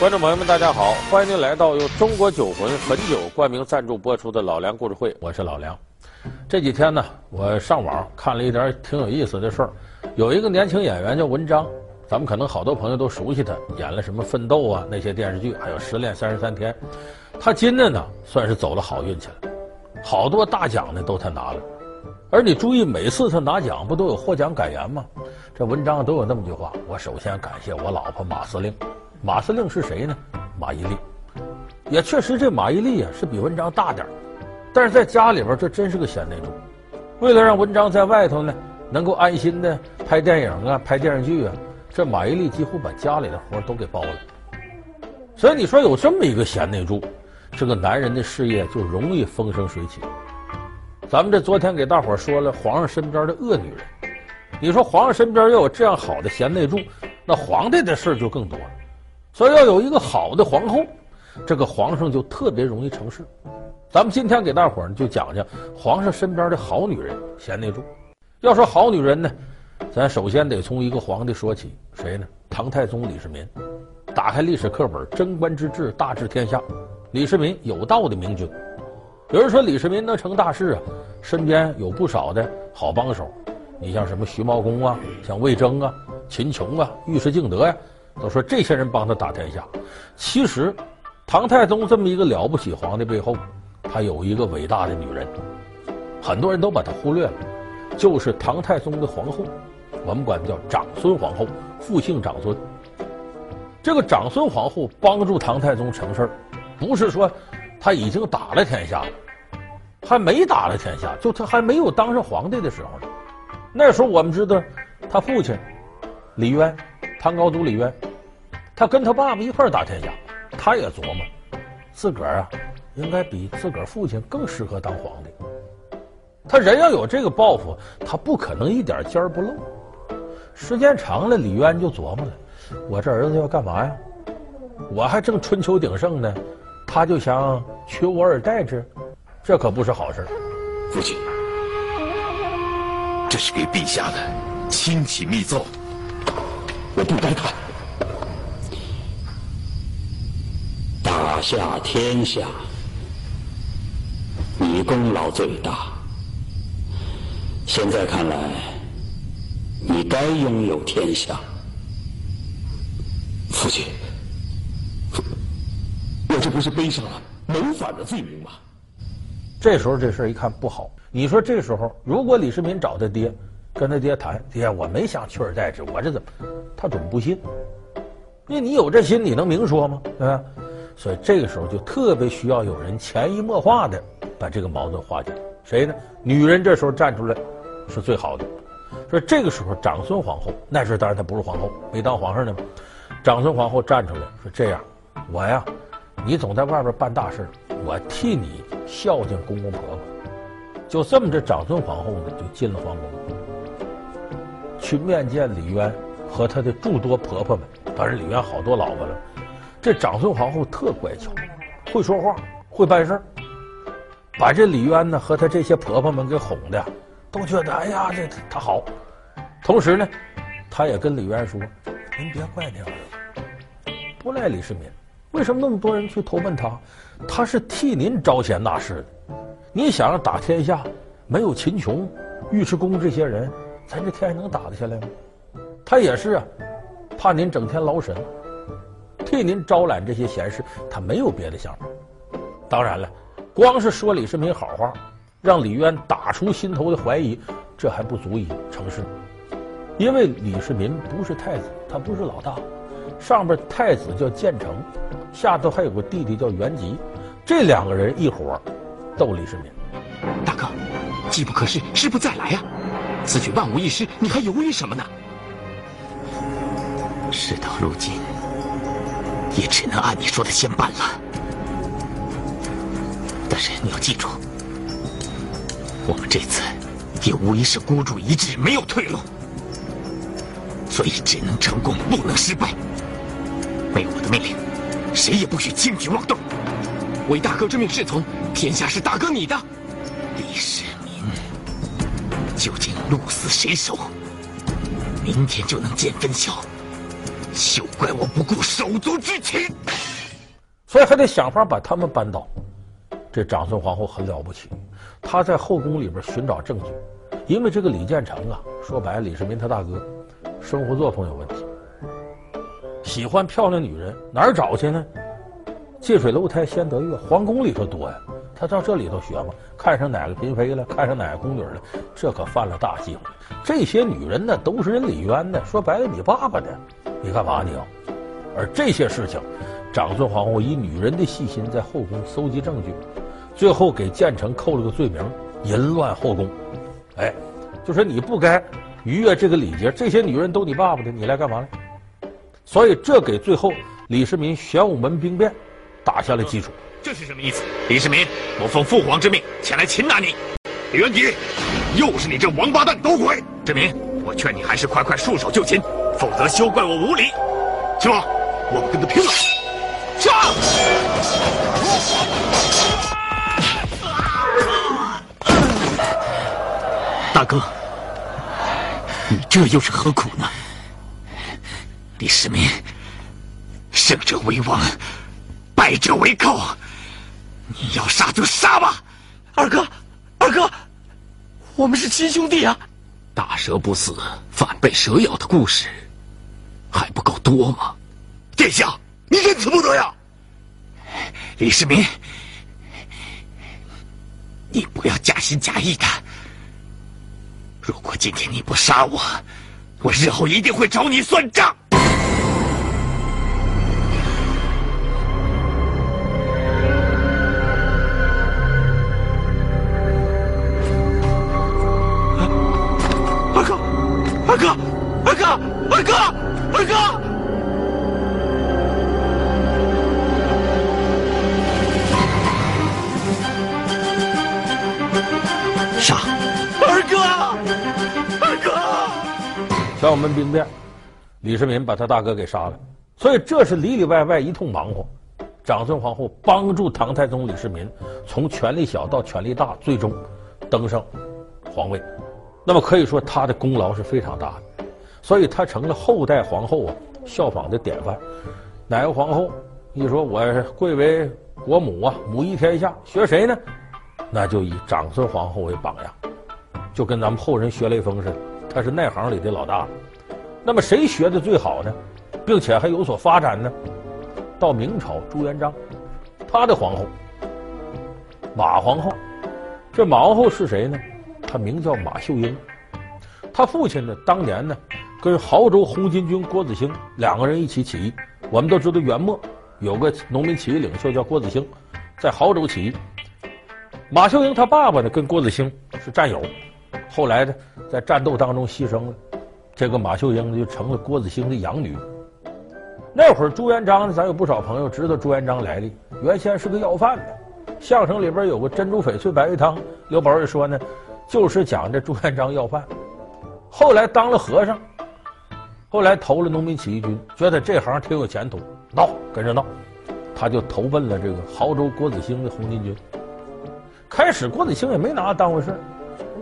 观众朋友们，大家好！欢迎您来到由中国酒魂汾酒冠名赞助播出的《老梁故事会》，我是老梁。这几天呢，我上网看了一点挺有意思的事儿。有一个年轻演员叫文章，咱们可能好多朋友都熟悉他，演了什么《奋斗》啊那些电视剧，还有《失恋三十三天》。他今年呢，算是走了好运气了，好多大奖呢都他拿了。而你注意，每次他拿奖不都有获奖感言吗？这文章都有那么句话：我首先感谢我老婆马司令。马司令是谁呢？马伊琍，也确实这马伊琍呀是比文章大点儿，但是在家里边这真是个贤内助。为了让文章在外头呢能够安心的拍电影啊、拍电视剧啊，这马伊琍几乎把家里的活都给包了。所以你说有这么一个贤内助，这个男人的事业就容易风生水起。咱们这昨天给大伙说了皇上身边的恶女人，你说皇上身边要有这样好的贤内助，那皇帝的事就更多了。所以要有一个好的皇后，这个皇上就特别容易成事。咱们今天给大伙儿就讲讲皇上身边的好女人、贤内助。要说好女人呢，咱首先得从一个皇帝说起，谁呢？唐太宗李世民。打开历史课本，贞观之治，大治天下。李世民有道的明君。有人说李世民能成大事啊，身边有不少的好帮手。你像什么徐茂公啊，像魏征啊、秦琼啊、尉迟敬德呀。都说这些人帮他打天下，其实，唐太宗这么一个了不起皇帝背后，他有一个伟大的女人，很多人都把他忽略了，就是唐太宗的皇后，我们管叫长孙皇后，复姓长孙。这个长孙皇后帮助唐太宗成事不是说他已经打了天下了，还没打了天下，就他还没有当上皇帝的时候呢。那时候我们知道，他父亲李渊。唐高祖李渊，他跟他爸爸一块打天下，他也琢磨，自个儿啊，应该比自个儿父亲更适合当皇帝。他人要有这个抱负，他不可能一点尖儿不露。时间长了，李渊就琢磨了：我这儿子要干嘛呀？我还正春秋鼎盛呢，他就想取我而代之，这可不是好事。父亲，这是给陛下的亲启密奏。我不该看。打下天下，你功劳最大。现在看来，你该拥有天下。父亲，我这不是背上了谋反的罪名吗？这时候这事儿一看不好。你说这时候，如果李世民找他爹，跟他爹谈，爹，我没想取而代之，我这怎么？他怎么不信。那你有这心，你能明说吗？对吧？所以这个时候就特别需要有人潜移默化的把这个矛盾化解。谁呢？女人这时候站出来是最好的。说这个时候，长孙皇后那时候当然她不是皇后，没当皇上呢。长孙皇后站出来说：“这样，我呀，你总在外边办大事，我替你孝敬公公婆婆。”就这么着，长孙皇后呢就进了皇宫。去面见李渊和他的诸多婆婆们，当然李渊好多老婆了。这长孙皇后特乖巧，会说话，会办事把这李渊呢和他这些婆婆们给哄的，都觉得哎呀，这他好。同时呢，他也跟李渊说：“您别怪那儿子，不赖李世民。为什么那么多人去投奔他？他是替您招贤纳士的。你想要打天下，没有秦琼、尉迟恭这些人。”咱这天还能打得下来吗？他也是啊，怕您整天劳神，替您招揽这些贤士，他没有别的想法。当然了，光是说李世民好话，让李渊打出心头的怀疑，这还不足以成事。因为李世民不是太子，他不是老大，上边太子叫建成，下头还有个弟弟叫元吉，这两个人一伙斗李世民。大哥，机不可失，失不再来呀、啊！此举万无一失，你还犹豫什么呢？事到如今，也只能按你说的先办了。但是你要记住，我们这次也无疑是孤注一掷，没有退路，所以只能成功，不能失败。没有我的命令，谁也不许轻举妄动。唯大哥之命是从，天下是大哥你的。李世民。究竟鹿死谁手？明天就能见分晓。怪我不顾手足之情，所以还得想法把他们扳倒。这长孙皇后很了不起，她在后宫里边寻找证据，因为这个李建成啊，说白了李世民他大哥，生活作风有问题，喜欢漂亮女人，哪儿找去呢？近水楼台先得月，皇宫里头多呀。他到这里头学嘛，看上哪个嫔妃了，看上哪个宫女了，这可犯了大忌了。这些女人呢，都是人李渊的，说白了，你爸爸的，你干嘛你要？而这些事情，长孙皇后以女人的细心在后宫搜集证据，最后给建成扣了个罪名：淫乱后宫。哎，就说你不该逾越这个礼节，这些女人都你爸爸的，你来干嘛呢？所以这给最后李世民玄武门兵变。打下了基础，这是什么意思？李世民，我奉父皇之命前来擒拿你。李元吉，又是你这王八蛋捣鬼！志明，我劝你还是快快束手就擒，否则休怪我无礼。秦王，我们跟他拼了！上！大哥，你这又是何苦呢？李世民，胜者为王。败者为寇，你要杀就杀吧，二哥，二哥，我们是亲兄弟啊！大蛇不死，反被蛇咬的故事还不够多吗？殿下，你仁慈不得呀！李世民，你不要假心假意的。如果今天你不杀我，我日后一定会找你算账。二哥，二哥，二哥，二哥！杀！二哥，二哥！玄武门兵变，李世民把他大哥给杀了，所以这是里里外外一通忙活。长孙皇后帮助唐太宗李世民从权力小到权力大，最终登上皇位。那么可以说，他的功劳是非常大的，所以她成了后代皇后啊效仿的典范。哪个皇后一说我贵为国母啊，母仪天下，学谁呢？那就以长孙皇后为榜样，就跟咱们后人学雷锋似的，他是内行里的老大。那么谁学的最好呢？并且还有所发展呢？到明朝朱元璋，他的皇后马皇后，这马皇后是谁呢？他名叫马秀英，他父亲呢，当年呢，跟亳州红巾军郭子兴两个人一起起义。我们都知道元末有个农民起义领袖叫郭子兴，在亳州起义。马秀英他爸爸呢，跟郭子兴是战友，后来呢，在战斗当中牺牲了。这个马秀英，就成了郭子兴的养女。那会儿朱元璋呢，咱有不少朋友知道朱元璋来历，原先是个要饭的。相声里边有个珍珠翡翠白玉汤，刘宝瑞说呢。就是讲这朱元璋要饭，后来当了和尚，后来投了农民起义军，觉得这行挺有前途，闹跟着闹，他就投奔了这个亳州郭子兴的红巾军。开始郭子兴也没拿他当回事，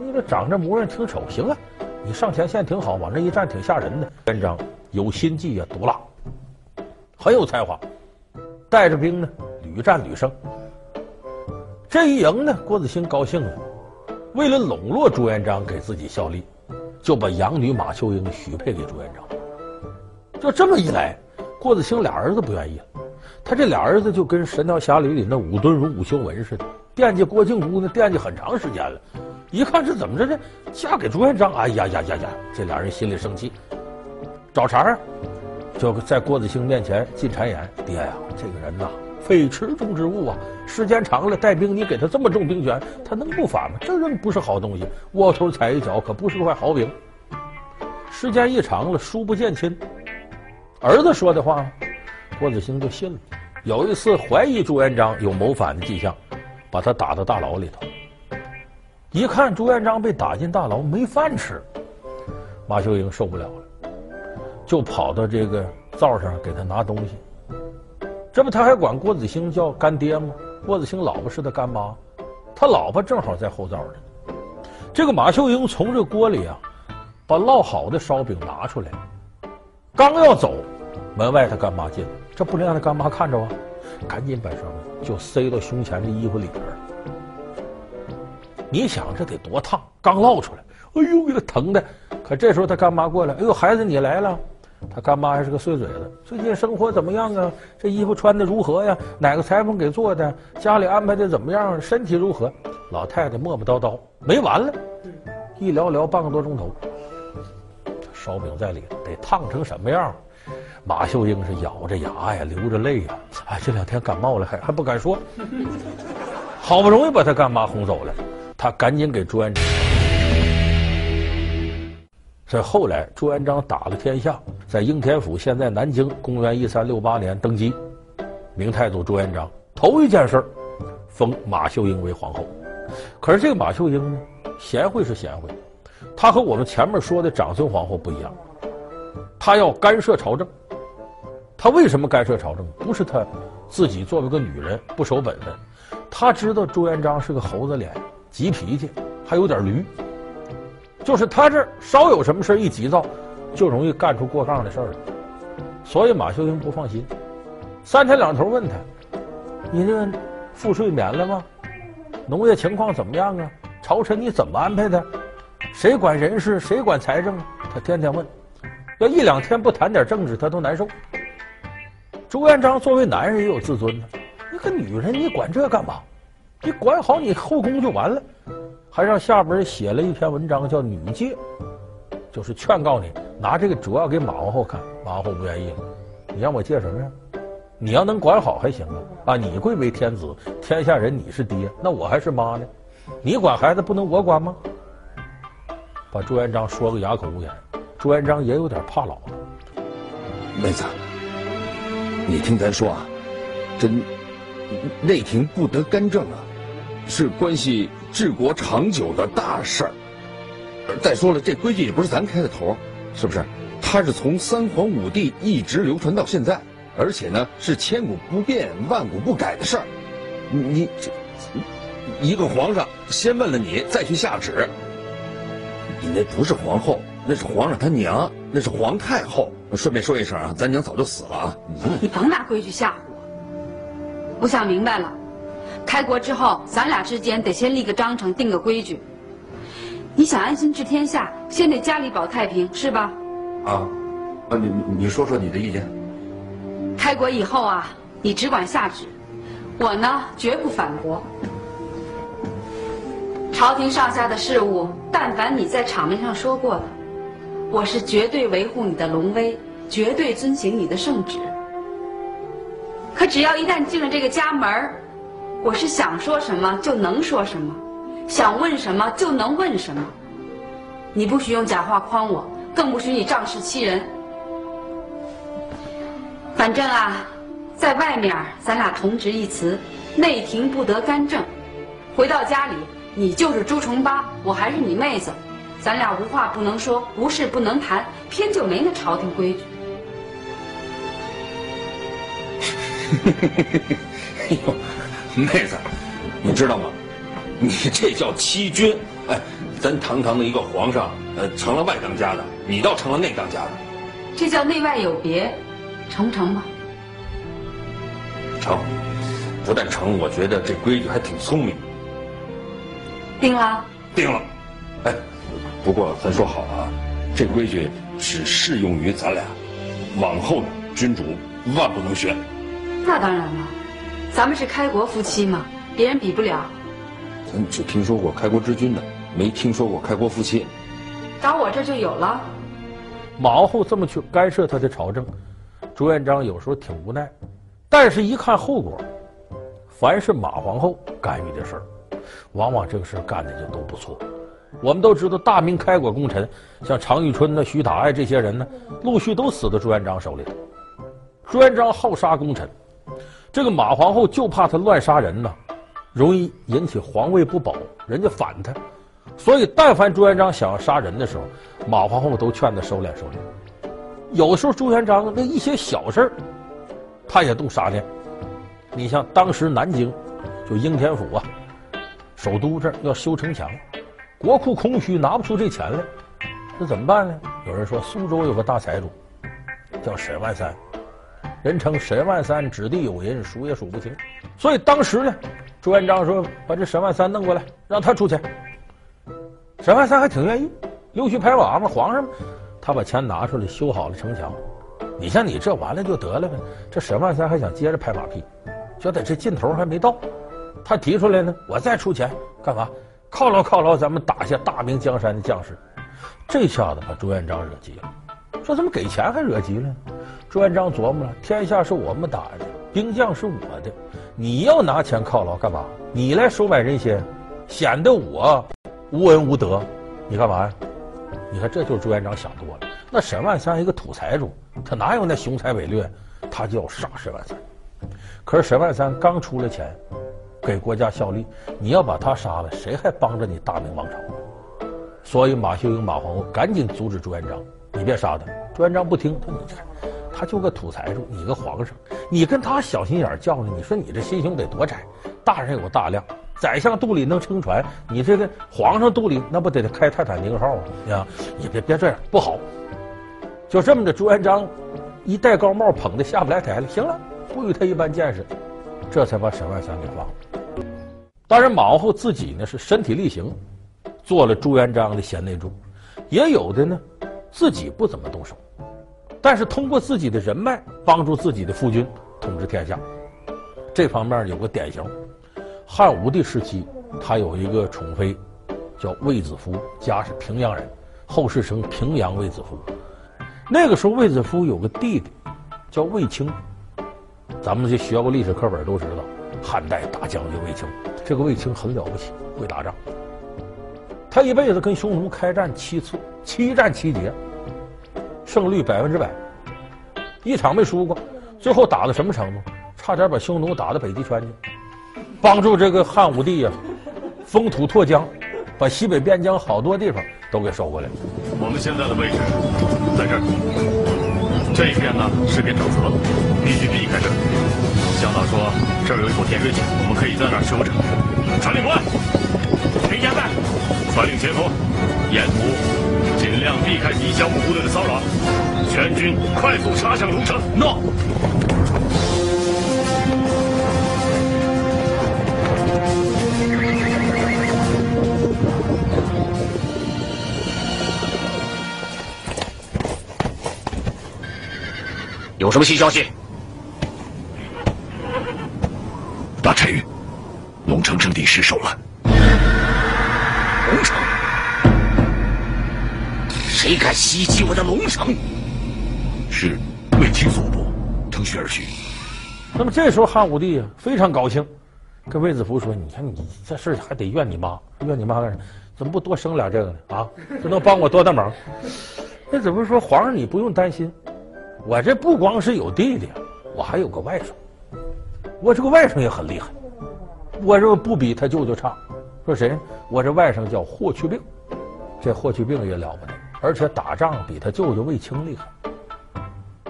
你这长这模样挺丑，行啊，你上前线挺好，往这一站挺吓人的。朱元璋有心计啊，毒辣，很有才华，带着兵呢屡战屡胜。这一赢呢，郭子兴高兴了。为了笼络朱元璋给自己效力，就把养女马秀英许配给朱元璋。就这么一来，郭子兴俩儿子不愿意了。他这俩儿子就跟《神雕侠侣》里那武敦儒、武修文似的，惦记郭靖姑呢，惦记很长时间了。一看这怎么着呢？嫁给朱元璋，哎呀呀呀呀！这俩人心里生气，找茬啊，就在郭子兴面前进谗言：“爹呀，这个人呐。”非池中之物啊！时间长了，带兵你给他这么重兵权，他能不反吗？这人不是好东西，窝头踩一脚，可不是块好饼。时间一长了，书不见亲，儿子说的话，郭子兴就信了。有一次怀疑朱元璋有谋反的迹象，把他打到大牢里头。一看朱元璋被打进大牢，没饭吃，马秀英受不了了，就跑到这个灶上给他拿东西。这不他还管郭子兴叫干爹吗？郭子兴老婆是他干妈，他老婆正好在后灶里。这个马秀英从这锅里啊，把烙好的烧饼拿出来，刚要走，门外他干妈进来，这不能让他干妈看着啊！赶紧把什么就塞到胸前的衣服里边了。你想这得多烫，刚烙出来，哎呦，给他疼的！可这时候他干妈过来，哎呦，孩子你来了。他干妈还是个碎嘴子，最近生活怎么样啊？这衣服穿的如何呀？哪个裁缝给做的？家里安排的怎么样？身体如何？老太太磨磨叨叨，没完了，一聊聊半个多钟头。烧饼在里头得烫成什么样？马秀英是咬着牙呀，流着泪呀，哎，这两天感冒了，还还不敢说。好不容易把他干妈哄走了，他赶紧给朱元璋。这后来朱元璋打了天下，在应天府（现在南京），公元一三六八年登基，明太祖朱元璋头一件事儿，封马秀英为皇后。可是这个马秀英呢，贤惠是贤惠，她和我们前面说的长孙皇后不一样，她要干涉朝政。她为什么干涉朝政？不是她自己作为个女人不守本分，她知道朱元璋是个猴子脸，急脾气，还有点驴。就是他这稍有什么事一急躁，就容易干出过杠的事儿来。所以马秀英不放心，三天两头问他：“你这赋税免了吗？农业情况怎么样啊？朝臣你怎么安排的？谁管人事？谁管财政？”他天天问，要一两天不谈点政治，他都难受。朱元璋作为男人也有自尊呢，一个女人你管这干嘛？你管好你后宫就完了。还让下边写了一篇文章，叫《女诫》，就是劝告你拿这个主要给马皇后看。马皇后不愿意了，你让我借什么呀？你要能管好还行啊！啊，你贵为天子，天下人你是爹，那我还是妈呢？你管孩子不能我管吗？把朱元璋说个哑口无言。朱元璋也有点怕老了。妹子，你听咱说啊，这内廷不得干政啊，是关系。治国长久的大事儿。再说了，这规矩也不是咱开的头，是不是？它是从三皇五帝一直流传到现在，而且呢是千古不变、万古不改的事儿。你这一个皇上先问了你，再去下旨。你那不是皇后，那是皇上他娘，那是皇太后。顺便说一声啊，咱娘早就死了啊。你甭拿规矩吓唬我，我想明白了。开国之后，咱俩之间得先立个章程，定个规矩。你想安心治天下，先得家里保太平，是吧？啊，啊，你你说说你的意见。开国以后啊，你只管下旨，我呢绝不反驳。朝廷上下的事务，但凡你在场面上说过的，我是绝对维护你的龙威，绝对遵行你的圣旨。可只要一旦进了这个家门，我是想说什么就能说什么，想问什么就能问什么。你不许用假话诓我，更不许你仗势欺人。反正啊，在外面咱俩同执一词，内廷不得干政。回到家里，你就是朱重八，我还是你妹子，咱俩无话不能说，无事不能谈，偏就没那朝廷规矩。哎呦！妹子，你知道吗？你这叫欺君！哎，咱堂堂的一个皇上，呃，成了外当家的，你倒成了内当家的。这叫内外有别，成不成吧？成，不但成，我觉得这规矩还挺聪明。定了。定了。哎，不过咱说好啊，这规矩只适用于咱俩，往后呢，君主万不能学。那当然了。咱们是开国夫妻嘛，别人比不了。咱只听说过开国之君的，没听说过开国夫妻。找我这就有了。马皇后这么去干涉他的朝政，朱元璋有时候挺无奈，但是一看后果，凡是马皇后干预的事儿，往往这个事儿干的就都不错。我们都知道，大明开国功臣，像常遇春呐、徐达呀这些人呢，陆续都死在朱元璋手里。朱元璋好杀功臣。这个马皇后就怕他乱杀人呢，容易引起皇位不保，人家反他，所以但凡朱元璋想要杀人的时候，马皇后都劝他收敛收敛。有时候朱元璋那一些小事儿他也动杀念。你像当时南京，就应天府啊，首都这儿要修城墙，国库空虚，拿不出这钱来，那怎么办呢？有人说苏州有个大财主，叫沈万三。人称沈万三，指地有银，数也数不清。所以当时呢，朱元璋说：“把这沈万三弄过来，让他出钱。”沈万三还挺愿意，溜须拍马嘛，皇上，他把钱拿出来修好了城墙。你像你这完了就得了呗，这沈万三还想接着拍马屁，觉得这劲头还没到，他提出来呢，我再出钱干嘛？犒劳犒劳咱们打下大明江山的将士。这下子把朱元璋惹急了，说怎么给钱还惹急了？朱元璋琢磨了，天下是我们打的，兵将是我的，你要拿钱犒劳干嘛？你来收买人心，显得我。无恩无德，你干嘛呀？你看，这就是朱元璋想多了。那沈万三一个土财主，他哪有那雄才伟略？他就要杀沈万三。可是沈万三刚出了钱，给国家效力，你要把他杀了，谁还帮着你大明王朝？所以马秀英、马皇后赶紧阻止朱元璋：“你别杀他。”朱元璋不听，他：“你看，他就个土财主，你个皇上，你跟他小心眼较呢？你说你这心胸得多窄？大人有大量。”宰相肚里能撑船，你这个皇上肚里那不得开泰坦尼克号吗？呀，你别别这样，不好。就这么的，朱元璋一戴高帽，捧得下不来台了。行了，不与他一般见识，这才把沈万三给放了。当然，马皇后自己呢是身体力行，做了朱元璋的贤内助；也有的呢自己不怎么动手，但是通过自己的人脉帮助自己的夫君统治天下。这方面有个典型。汉武帝时期，他有一个宠妃，叫卫子夫，家是平阳人，后世称平阳卫子夫。那个时候，卫子夫有个弟弟，叫卫青。咱们这学过历史课本都知道，汉代大将军卫青。这个卫青很了不起，会打仗。他一辈子跟匈奴开战七次，七战七捷，胜率百分之百，一场没输过。最后打到什么程度？差点把匈奴打到北极圈去。帮助这个汉武帝呀，封土拓疆，把西北边疆好多地方都给收过来了。我们现在的位置在这儿，这一片呢是片沼泽，必须避开这里。向导说这儿有一口田水井，我们可以在那儿修整。传令官，听下在，传令前锋，沿途尽量避开敌将部队的骚扰，全军快速插向龙城。诺。有什么新消息？大臣，龙城阵地失守了。龙城？谁敢袭击我的龙城？是卫青所部，乘虚而去。那么这时候汉武帝非常高兴，跟卫子夫说：“你看你这事还得怨你妈，怨你妈干什么？怎么不多生俩这个呢？啊，这能帮我多大忙？”卫子夫说：“皇上，你不用担心。”我这不光是有弟弟，我还有个外甥。我这个外甥也很厉害，我这不比他舅舅差。说谁？我这外甥叫霍去病，这霍去病也了不得，而且打仗比他舅舅卫青厉害，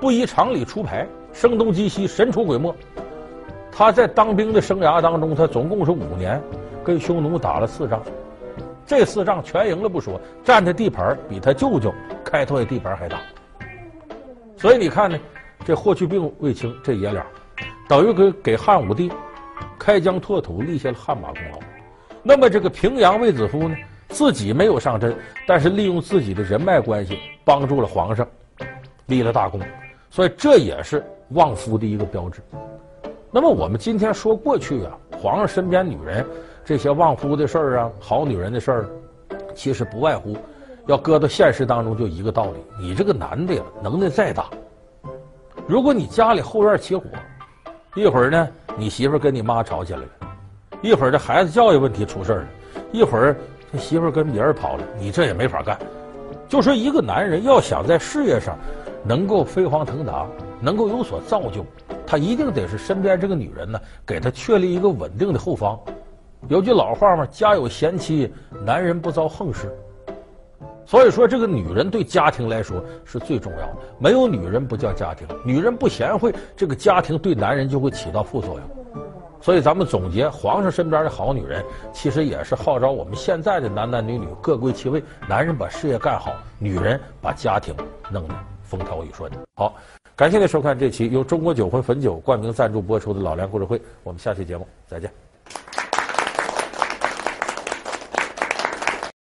不依常理出牌，声东击西，神出鬼没。他在当兵的生涯当中，他总共是五年，跟匈奴打了四仗，这四仗全赢了不说，占的地盘比他舅舅开拓的地盘还大。所以你看呢，这霍去病、卫青这爷俩，等于给给汉武帝开疆拓土立下了汗马功劳。那么这个平阳卫子夫呢，自己没有上阵，但是利用自己的人脉关系帮助了皇上，立了大功。所以这也是旺夫的一个标志。那么我们今天说过去啊，皇上身边女人这些旺夫的事儿啊，好女人的事儿，其实不外乎。要搁到现实当中，就一个道理：你这个男的呀，能耐再大，如果你家里后院起火，一会儿呢，你媳妇跟你妈吵起来了，一会儿这孩子教育问题出事了，一会儿这媳妇跟别人跑了，你这也没法干。就说一个男人要想在事业上能够飞黄腾达，能够有所造就，他一定得是身边这个女人呢，给他确立一个稳定的后方。有句老话嘛，家有贤妻，男人不遭横事。所以说，这个女人对家庭来说是最重要的。没有女人不叫家庭，女人不贤惠，这个家庭对男人就会起到副作用。所以，咱们总结，皇上身边的好女人，其实也是号召我们现在的男男女女各归其位，男人把事业干好，女人把家庭弄得风调雨顺。好，感谢您收看这期由中国酒魂汾酒冠名赞助播出的《老梁故事会》，我们下期节目再见。